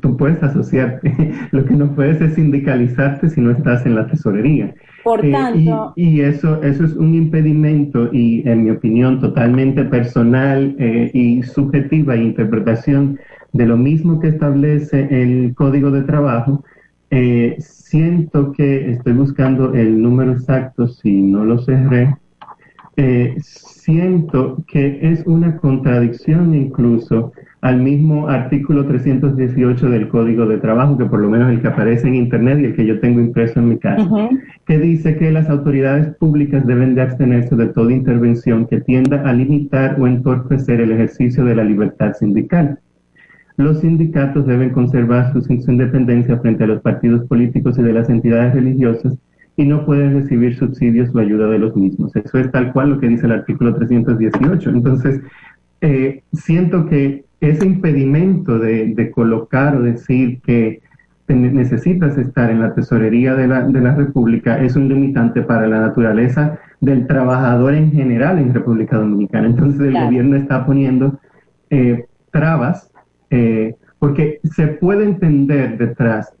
tú puedes asociarte. Lo que no puedes es sindicalizarte si no estás en la tesorería. Por tanto. y, eso, eso es un impedimento y, en mi opinión, totalmente personal y subjetiva e interpretación de lo mismo que establece el Código de Trabajo, eh, siento que estoy buscando el número exacto, si no lo cerré, eh, siento que es una contradicción incluso al mismo artículo 318 del Código de Trabajo, que por lo menos el que aparece en Internet y el que yo tengo impreso en mi casa, que dice que las autoridades públicas deben de abstenerse de toda intervención que tienda a limitar o entorpecer el ejercicio de la libertad sindical. Los sindicatos deben conservar su, independencia frente a los partidos políticos y de las entidades religiosas y no pueden recibir subsidios o ayuda de los mismos. Eso es tal cual lo que dice el artículo 318. Entonces, eh, siento que ese impedimento de, colocar o decir que necesitas estar en la tesorería de la, de la República es un limitante para la naturaleza del trabajador en general en República Dominicana. Entonces el gobierno está poniendo eh, trabas eh, porque se puede entender detrás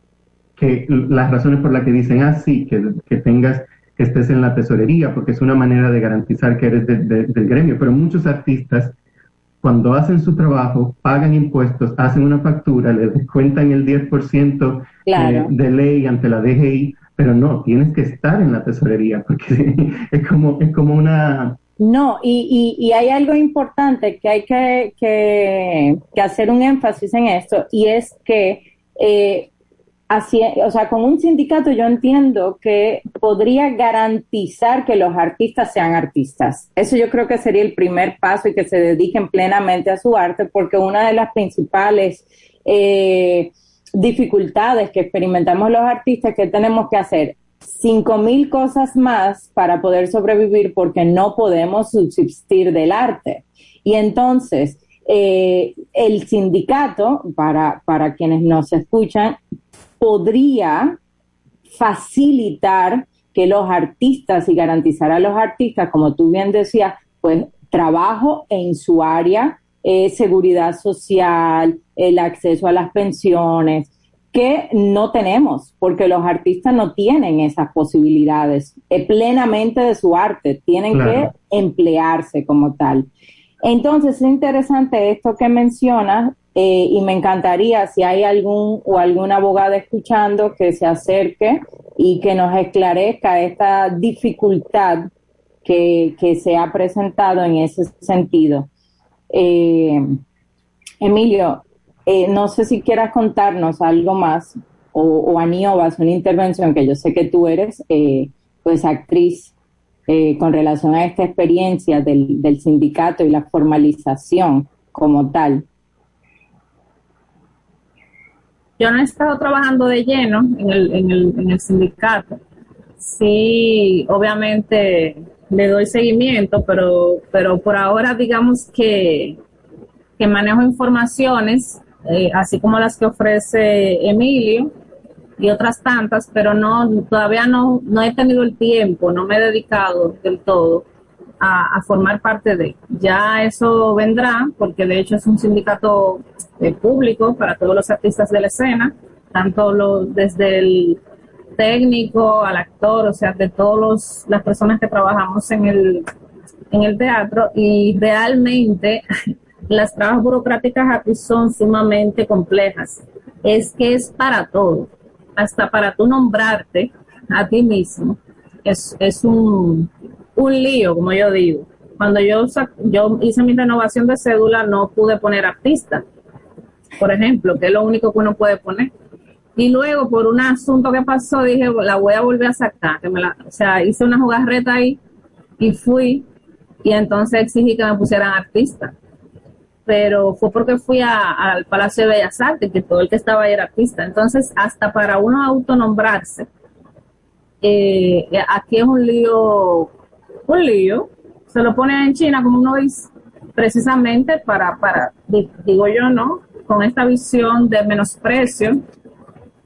que las razones por las que dicen, ah, sí, que, que tengas que estés en la tesorería, porque es una manera de garantizar que eres del gremio, pero muchos artistas cuando hacen su trabajo, pagan impuestos, hacen una factura, les descuentan el 10% de, ley ante la DGI, pero no, tienes que estar en la tesorería, porque es como, es como una... No, y, y, hay algo importante que hay que, que, que, hacer un énfasis en esto, y es que eh, así, o sea, con un sindicato yo entiendo que podría garantizar que los artistas sean artistas. Eso yo creo que sería el primer paso y que se dediquen plenamente a su arte, porque una de las principales eh, dificultades que experimentamos los artistas que tenemos que hacer cinco mil cosas más para poder sobrevivir porque no podemos subsistir del arte. Y entonces, eh, el sindicato, para, para quienes nos escuchan, podría facilitar que los artistas y garantizar a los artistas, como tú bien decías, pues trabajo en su área, eh, seguridad social, el acceso a las pensiones, que no tenemos, porque los artistas no tienen esas posibilidades plenamente de su arte, tienen que emplearse como tal. Entonces, es interesante esto que mencionas eh, y me encantaría si hay algún o alguna abogada escuchando que se acerque y que nos esclarezca esta dificultad que, se ha presentado en ese sentido. Eh, Emilio, eh, no sé si quieras contarnos algo más o, o Aniobas, una intervención que yo sé que tú eres, pues actriz con relación a esta experiencia del, sindicato y la formalización como tal. Yo no he estado trabajando de lleno en el, en el, en el sindicato. Sí, obviamente le doy seguimiento, pero, pero por ahora digamos que manejo informaciones, eh, así como las que ofrece Emilio y otras tantas, pero no todavía no, no he tenido el tiempo, no me he dedicado del todo a, formar parte de. Ya eso vendrá, porque de hecho es un sindicato eh, público para todos los artistas de la escena, tanto los, desde el técnico al actor, o sea, de todas las personas que trabajamos en el, en el teatro y realmente las trabas burocráticas aquí son sumamente complejas. Es que es para todo, hasta para tú nombrarte a ti mismo. Es, un, un lío, como yo digo. Cuando yo, yo hice mi renovación de cédula, no pude poner artista, por ejemplo, que es lo único que uno puede poner. Y luego, por un asunto que pasó, dije, la voy a volver a sacar. Que me la, o sea, hice una jugarreta ahí y fui, y entonces exigí que me pusieran artista. Pero fue porque fui al Palacio de Bellas Artes, que todo el que estaba ahí era artista. Entonces, hasta para uno autonombrarse, eh, aquí es un lío un lío, se lo ponen en China, como uno dice, precisamente para, para, digo yo, ¿no? Con esta visión de menosprecio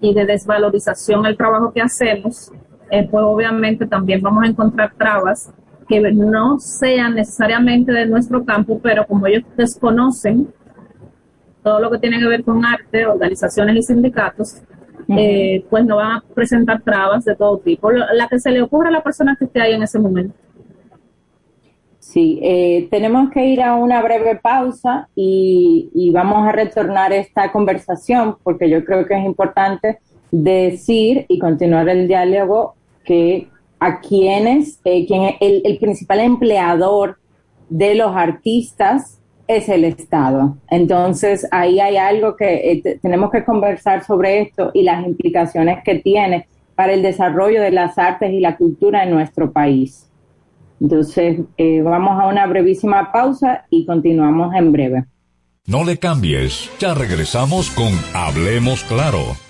y de desvalorización el trabajo que hacemos, eh, pues obviamente también vamos a encontrar trabas que no sean necesariamente de nuestro campo, pero como ellos desconocen todo lo que tiene que ver con arte, organizaciones y sindicatos, eh, pues no van a presentar trabas de todo tipo. La que se le ocurra a la persona que esté ahí en ese momento. Sí, eh, tenemos que ir a una breve pausa y, vamos a retornar esta conversación porque yo creo que es importante decir y continuar el diálogo que a quienes, eh, quien, el, principal empleador de los artistas es el Estado. Entonces, ahí hay algo que eh, tenemos que conversar sobre esto y las implicaciones que tiene para el desarrollo de las artes y la cultura en nuestro país. Entonces, eh, vamos a una brevísima pausa y continuamos en breve. No le cambies, ya regresamos con Hablemos Claro.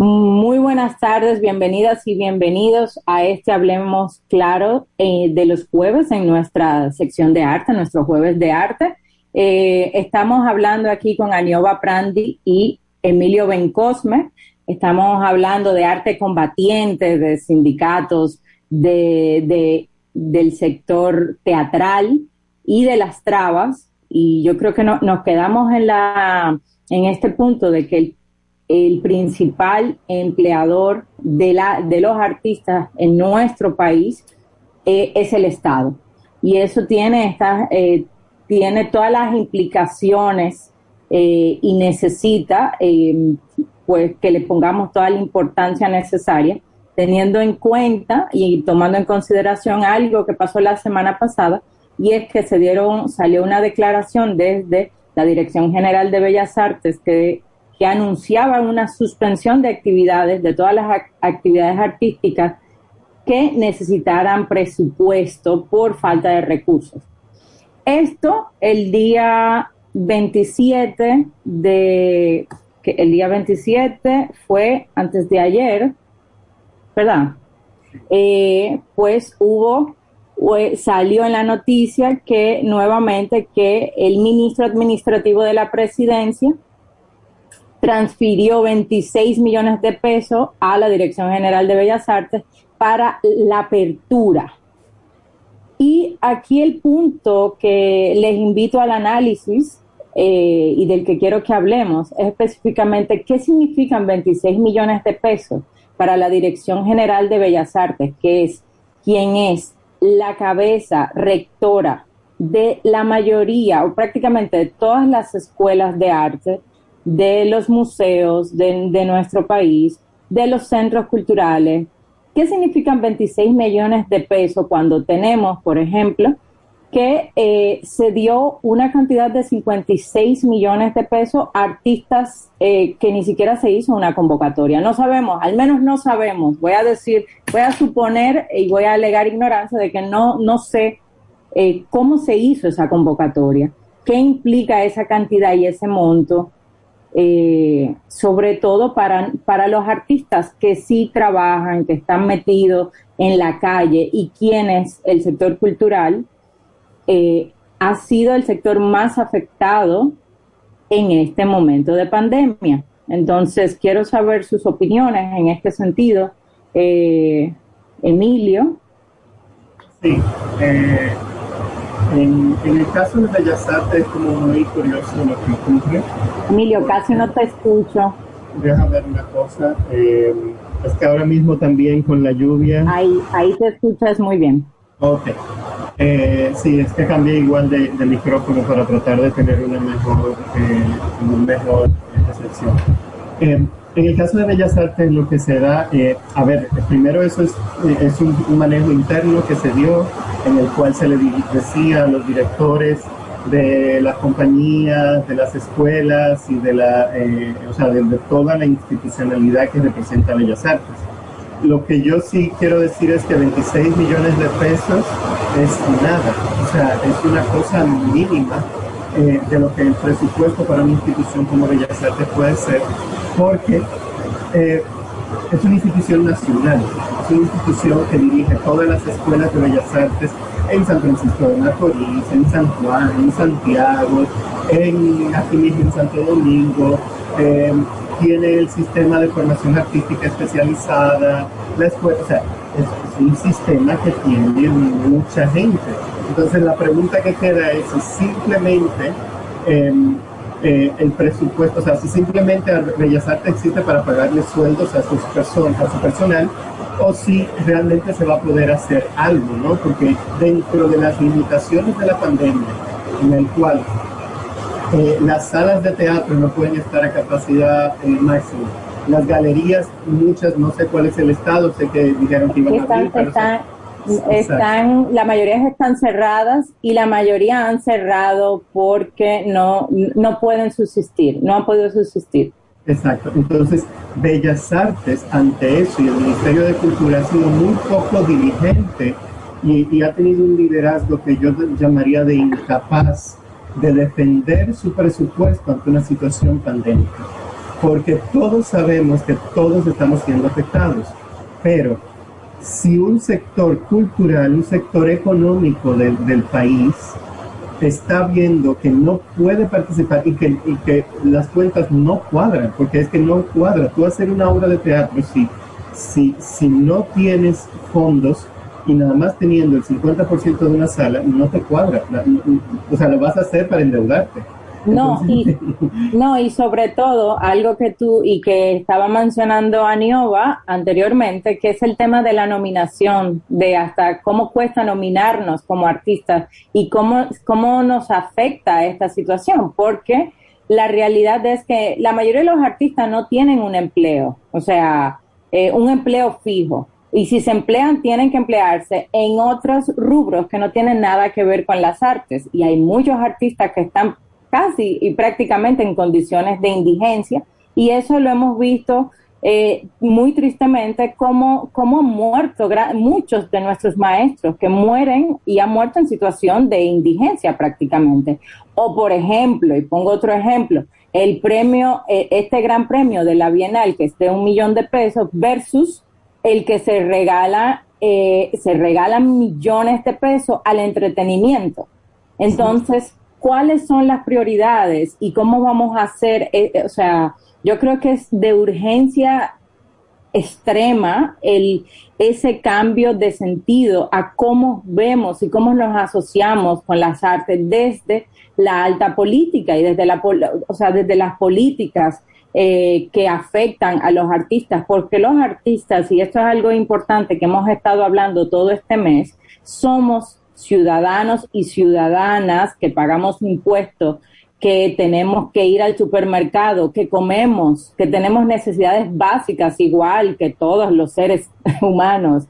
Muy buenas tardes, bienvenidas y bienvenidos a este Hablemos Claro eh, de los jueves en nuestra sección de arte, nuestro jueves de arte. Eh, estamos hablando aquí con Anioba Prandi y Emilio Bencosme. Estamos hablando de arte combatiente, de sindicatos, de, del sector teatral y de las trabas. Y yo creo que nos quedamos en, la, en este punto de que el el principal empleador de, la, de los artistas en nuestro país eh, es el Estado. Y eso tiene, estas, eh, tiene todas las implicaciones eh, y necesita pues que le pongamos toda la importancia necesaria, teniendo en cuenta y tomando en consideración algo que pasó la semana pasada, y es que se dieron, salió una declaración desde la Dirección General de Bellas Artes que que anunciaba una suspensión de actividades, de todas las actividades artísticas que necesitaran presupuesto por falta de recursos. Esto el día 27 de, el día 27 fue antes de ayer, ¿verdad? Eh, pues hubo, salió en la noticia que nuevamente que el ministro administrativo de la presidencia transfirió 26 millones de pesos a la Dirección General de Bellas Artes para la apertura. Y aquí el punto que les invito al análisis eh, y del que quiero que hablemos es específicamente qué significan 26 millones de pesos para la Dirección General de Bellas Artes, que es quien es la cabeza rectora de la mayoría o prácticamente de todas las escuelas de arte de los museos de, nuestro país, de los centros culturales. ¿Qué significan 26 millones de pesos cuando tenemos, por ejemplo, que eh, se dio una cantidad de 56 millones de pesos a artistas eh, que ni siquiera se hizo una convocatoria. No sabemos, al menos no sabemos. Voy a decir, voy a suponer y voy a alegar ignorancia de que no, no sé eh, cómo se hizo esa convocatoria, qué implica esa cantidad y ese monto, eh, sobre todo para, para los artistas que sí trabajan, que están metidos en la calle y quienes el sector cultural eh, ha sido el sector más afectado en este momento de pandemia. Entonces, quiero saber sus opiniones en este sentido. Eh, Emilio. Sí, en, el caso de Bellas Artes es como muy curioso lo que ocurre. Emilio, casi no te escucho. Déjame ver una cosa. Eh, es que ahora mismo también con la lluvia. Ahí, ahí te escuchas muy bien. Ok. Eh, sí, es que cambié igual de, micrófono para tratar de tener una mejor, eh, mejor recepción. Eh, en el caso de Bellas Artes, lo que se da, eh, a ver, primero eso es, es un, manejo interno que se dio, en el cual se le decía a los directores de las compañías, de las escuelas y de, la, o sea, de toda la institucionalidad que representa Bellas Artes. Lo que yo sí quiero decir es que 26 millones de pesos es nada, o sea, es una cosa mínima eh, de lo que el presupuesto para una institución como Bellas Artes puede ser, porque eh, es una institución nacional, es una institución que dirige todas las escuelas de Bellas Artes en San Francisco de Macorís, en San Juan, en Santiago, en aquí mismo en Santo Domingo, eh, tiene el sistema de formación artística especializada, la escuela, o sea, es, un sistema que tiene mucha gente. Entonces la pregunta que queda es si simplemente em, eh, el presupuesto, o sea, si simplemente Bellas Artes existe para pagarle sueldos a sus personas, a su personal, o si realmente se va a poder hacer algo, ¿no? Porque dentro de las limitaciones de la pandemia, en el cual eh, las salas de teatro no pueden estar a capacidad eh, máxima. Las galerías, muchas, no sé cuál es el estado, sé que dijeron que iban a abrir. Están, están, la mayoría están cerradas y la mayoría han cerrado porque no, no pueden subsistir, no han podido subsistir. Exacto. Entonces, Bellas Artes, ante eso, y el Ministerio de Cultura ha sido muy poco diligente y, y ha tenido un liderazgo que yo llamaría de incapaz de defender su presupuesto ante una situación pandémica, porque todos sabemos que todos estamos siendo afectados, pero si un sector cultural, un sector económico del país está viendo que no puede participar y que, que las cuentas no cuadran, porque es que no cuadra, tú hacer una obra de teatro, si, si, si no tienes fondos, y nada más teniendo el 50% de una sala, no te cuadra. O sea, lo vas a hacer para endeudarte. No, y, no, y sobre todo algo que tú y que estaba mencionando Aniova anteriormente, que es el tema de la nominación, de hasta cómo cuesta nominarnos como artistas y cómo, cómo nos afecta esta situación, porque la realidad es que la mayoría de los artistas no tienen un empleo, o sea, eh, un empleo fijo y si se emplean, tienen que emplearse en otros rubros que no tienen nada que ver con las artes. Y hay muchos artistas que están casi y prácticamente en condiciones de indigencia. Y eso lo hemos visto eh, muy tristemente como, como han muerto muchos de nuestros maestros que mueren y han muerto en situación de indigencia prácticamente. O por ejemplo, y pongo otro ejemplo, el premio, eh, este gran premio de la Bienal que es de un millón de pesos versus el que se regala, eh, se regalan millones de pesos al entretenimiento. Entonces, ¿cuáles son las prioridades y cómo vamos a hacer? Eh, eh, o sea, yo creo que es de urgencia extrema el, ese cambio de sentido a cómo vemos y cómo nos asociamos con las artes desde la alta política y desde la, o sea, desde las políticas eh, que afectan a los artistas, porque los artistas, y esto es algo importante que hemos estado hablando todo este mes, somos ciudadanos y ciudadanas que pagamos impuestos, que tenemos que ir al supermercado, que comemos, que tenemos necesidades básicas igual que todos los seres humanos.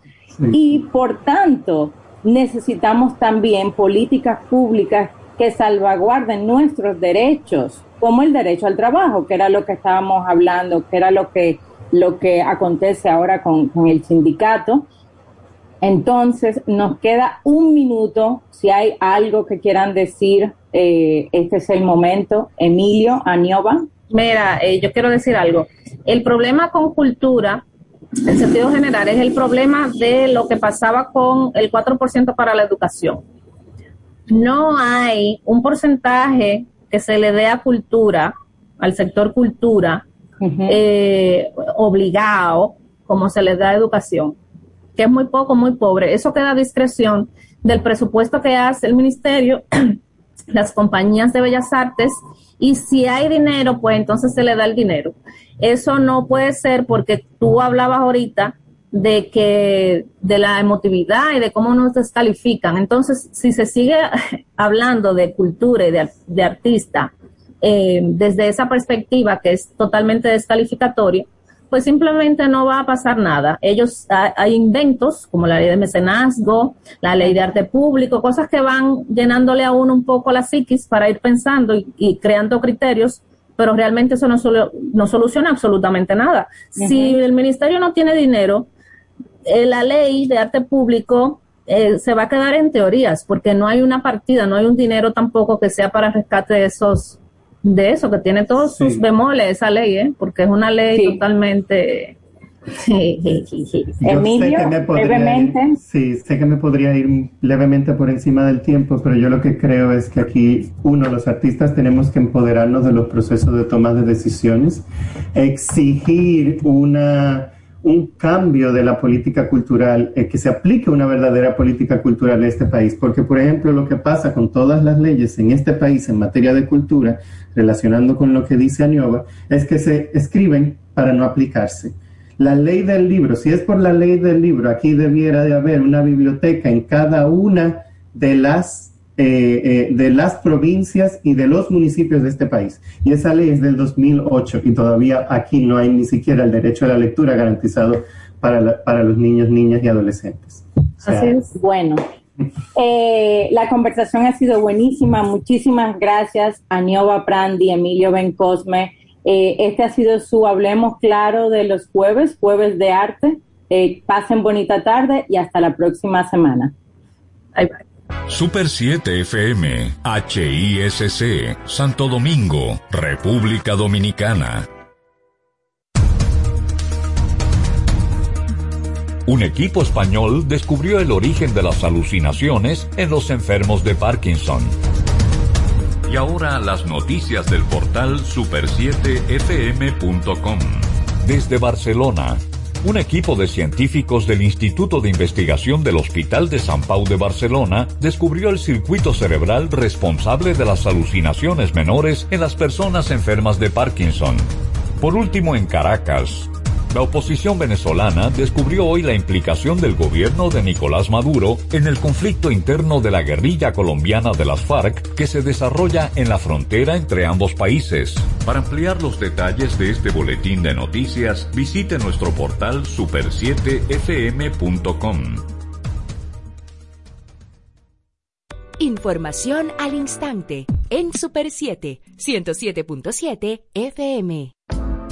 Y por tanto, necesitamos también políticas públicas que salvaguarden nuestros derechos como el derecho al trabajo, que era lo que estábamos hablando, que era lo que, lo que acontece ahora con, el sindicato. Entonces, nos queda un minuto. Si hay algo que quieran decir, eh, este es el momento. Emilio, Aniova. Mira, eh, yo quiero decir algo. El problema con cultura, en sentido general, es el problema de lo que pasaba con el 4% para la educación. No hay un porcentaje que se le dé a cultura, al sector cultura, eh, obligado, como se les da a educación, que es muy poco, muy pobre. Eso queda a discreción del presupuesto que hace el ministerio, las compañías de bellas artes, y si hay dinero, pues entonces se le da el dinero. Eso no puede ser porque tú hablabas ahorita de que de la emotividad y de cómo nos descalifican. Entonces, si se sigue hablando de cultura y de, artista eh, desde esa perspectiva que es totalmente descalificatoria, pues simplemente no va a pasar nada. Ellos, hay inventos como la ley de mecenazgo, la ley de arte público, cosas que van llenándole a uno un poco la psiquis para ir pensando y, creando criterios, pero realmente eso no, no soluciona absolutamente nada. Si el ministerio no tiene dinero, eh, la ley de arte público eh, se va a quedar en teorías, porque no hay una partida, no hay un dinero tampoco que sea para rescate de esos de eso, que tiene todos sus bemoles esa ley, ¿eh? porque es una ley totalmente... Emilio, brevemente. sí, sé que me podría ir levemente por encima del tiempo, pero yo lo que creo es que aquí, uno, los artistas tenemos que empoderarnos de los procesos de toma de decisiones, exigir una un cambio de la política cultural, eh, que se aplique una verdadera política cultural en este país. Porque, por ejemplo, lo que pasa con todas las leyes en este país en materia de cultura, relacionando con lo que dice Añova, es que se escriben para no aplicarse. La ley del libro, si es por la ley del libro, aquí debiera de haber una biblioteca en cada una de las eh, eh, de las provincias y de los municipios de este país. Y esa ley es del 2008 y todavía aquí no hay ni siquiera el derecho a la lectura garantizado para, para los niños, niñas y adolescentes. Así es. Bueno, eh, la conversación ha sido buenísima. Muchísimas gracias a Nioba Prandi, Emilio Bencosme. este ha sido su Hablemos Claro de los jueves, jueves de arte. pasen bonita tarde y hasta la próxima semana. Bye bye. Super 7 FM, HISC, Santo Domingo, República Dominicana. Un equipo español descubrió el origen de las alucinaciones en los enfermos de Parkinson. Y ahora las noticias del portal super7fm.com. Desde Barcelona, un equipo de científicos del Instituto de Investigación del Hospital de San Pau de Barcelona descubrió el circuito cerebral responsable de las alucinaciones menores en las personas enfermas de Parkinson. Por último, en Caracas, la oposición venezolana descubrió hoy la implicación del gobierno de Nicolás Maduro en el conflicto interno de la guerrilla colombiana de las FARC que se desarrolla en la frontera entre ambos países. Para ampliar los detalles de este boletín de noticias, visite nuestro portal super7fm.com. Información al instante en Super 7, 107.7 FM.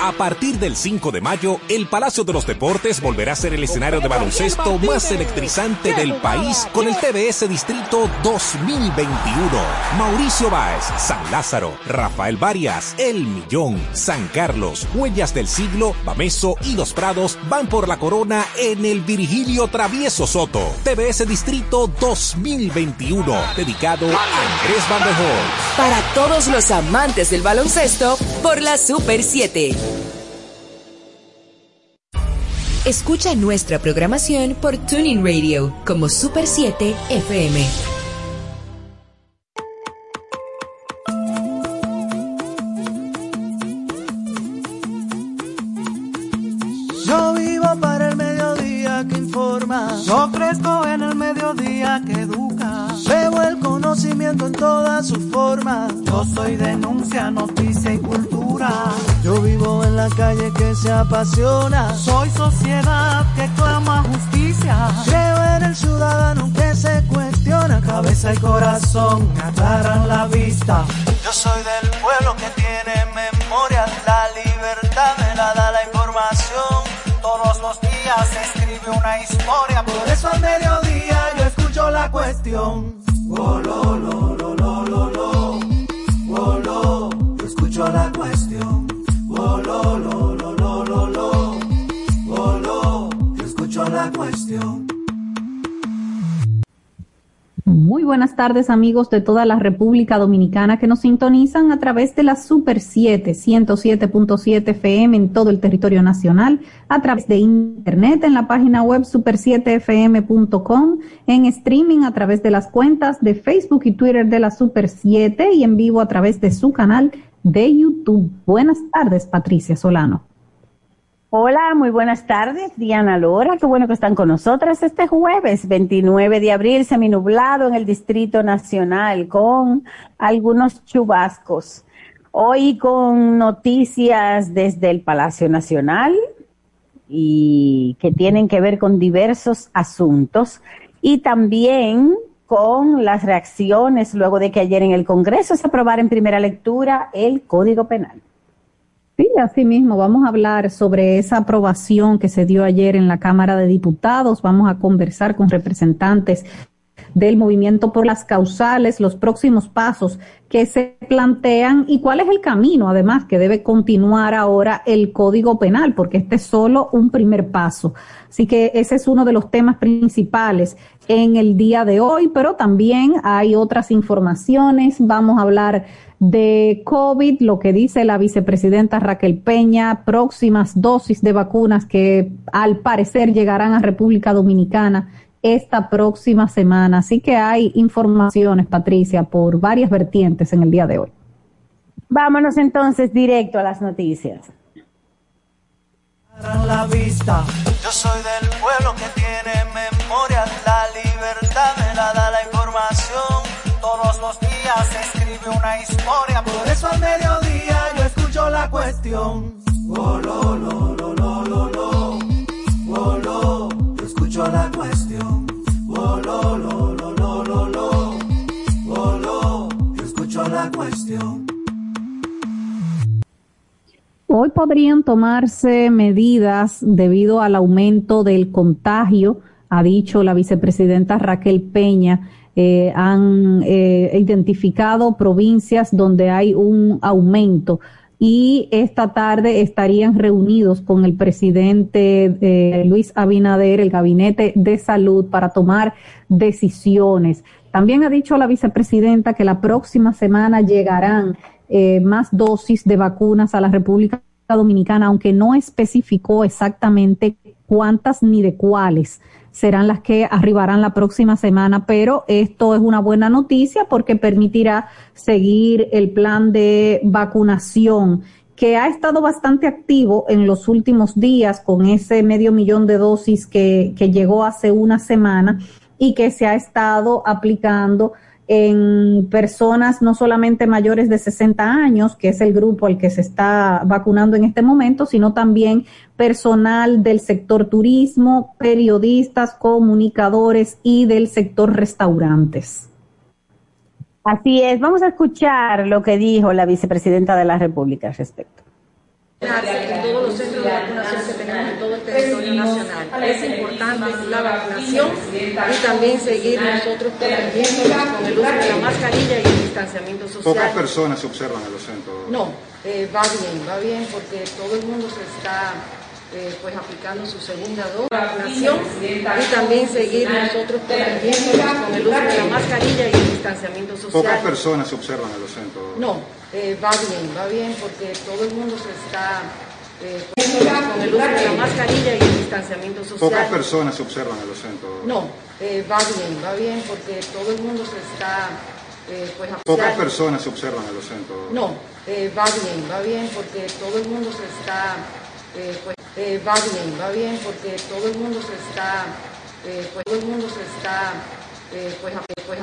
A partir del 5 de mayo, el Palacio de los Deportes volverá a ser el escenario de baloncesto más electrizante del país con el TBS Distrito 2021. Mauricio Báez, San Lázaro, Rafael Varias, El Millón, San Carlos, Huellas del Siglo, Bameso y Los Prados van por la corona en el Virgilio Travieso Soto. TBS Distrito 2021, dedicado a Andrés Van Para todos los amantes del baloncesto, por la Super 7. Escucha nuestra programación por Tuning Radio como Super 7 FM. En todas sus formas. Yo soy denuncia, noticia y cultura. Yo vivo en la calle que se apasiona. Soy sociedad que clama justicia. Creo en el ciudadano que se cuestiona. Cabeza y corazón me aclaran la vista. Yo soy del pueblo que tiene memoria. La libertad me la da la información. Todos los días se escribe una historia. Por eso al mediodía yo escucho la cuestión. Oh. Oh, escucho la cuestión. Muy buenas tardes amigos de toda la República Dominicana que nos sintonizan a través de la Super 7, 107.7 FM en todo el territorio nacional, a través de internet en la página web super7fm.com, en streaming a través de las cuentas de Facebook y Twitter de la Super 7 y en vivo a través de su canal de YouTube. Buenas tardes, Patricia Solano. Hola, muy buenas tardes, Diana Lora, qué bueno que están con nosotras este jueves 29 de abril, seminublado en el Distrito Nacional con algunos chubascos. Hoy con noticias desde el Palacio Nacional y que tienen que ver con diversos asuntos y también con las reacciones luego de que ayer en el Congreso se aprobara en primera lectura el Código Penal. Sí, así mismo, vamos a hablar sobre esa aprobación que se dio ayer en la Cámara de Diputados. Vamos a conversar con representantes del movimiento por las causales, los próximos pasos que se plantean y cuál es el camino, además, que debe continuar ahora el Código Penal, porque este es solo un primer paso. Así que ese es uno de los temas principales en el día de hoy, pero también hay otras informaciones. Vamos a hablar de COVID, lo que dice la vicepresidenta Raquel Peña, próximas dosis de vacunas que al parecer llegarán a República Dominicana esta próxima semana. Así que hay informaciones, Patricia, por varias vertientes en el día de hoy. Vámonos entonces directo a las noticias. La vista. Yo soy del pueblo que tiene memoria, la libertad me la da la información. Todos los días se escribe una historia, por eso al mediodía yo escucho la cuestión. Oh, lo, lo, lo, la cuestión. La. Hoy podrían tomarse medidas debido al aumento del contagio, ha dicho la vicepresidenta Raquel Peña. Eh, han eh, identificado provincias donde hay un aumento y esta tarde estarían reunidos con el presidente eh, Luis Abinader, el gabinete de salud, para tomar decisiones. También ha dicho la vicepresidenta que la próxima semana llegarán eh, más dosis de vacunas a la República Dominicana, aunque no especificó exactamente cuántas ni de cuáles serán las que arribarán la próxima semana, pero esto es una buena noticia porque permitirá seguir el plan de vacunación que ha estado bastante activo en los últimos días con ese medio millón de dosis que, que llegó hace una semana y que se ha estado aplicando en personas no solamente mayores de 60 años, que es el grupo al que se está vacunando en este momento, sino también personal del sector turismo, periodistas, comunicadores y del sector restaurantes. Así es, vamos a escuchar lo que dijo la vicepresidenta de la República al respecto. en todos los centros de vacunación que tenemos en todo el territorio nacional. Es importante la vacunación y también seguir nosotros protegiéndonos con el uso de la mascarilla y el distanciamiento social. Pocas personas se observan en los centros. No, eh, va bien, va bien porque todo el mundo se está eh, pues aplicando su segunda dosis de vacunación y también seguir nosotros protegiéndonos con el uso de la mascarilla y el distanciamiento social. Pocas personas se observan en los centros. No, eh, va bien, va bien porque todo el mundo se está eh, pues, con el uso de la mascarilla y el distanciamiento social. Pocas personas se observan en los centros. No, eh, va bien, va bien porque todo el mundo se está eh, pues Pocas personas se observan en los centros. No, eh, va bien, va bien porque todo el mundo se está eh, pues, eh, va bien, va bien porque todo el mundo se está, pues todo el mundo se está, eh, pues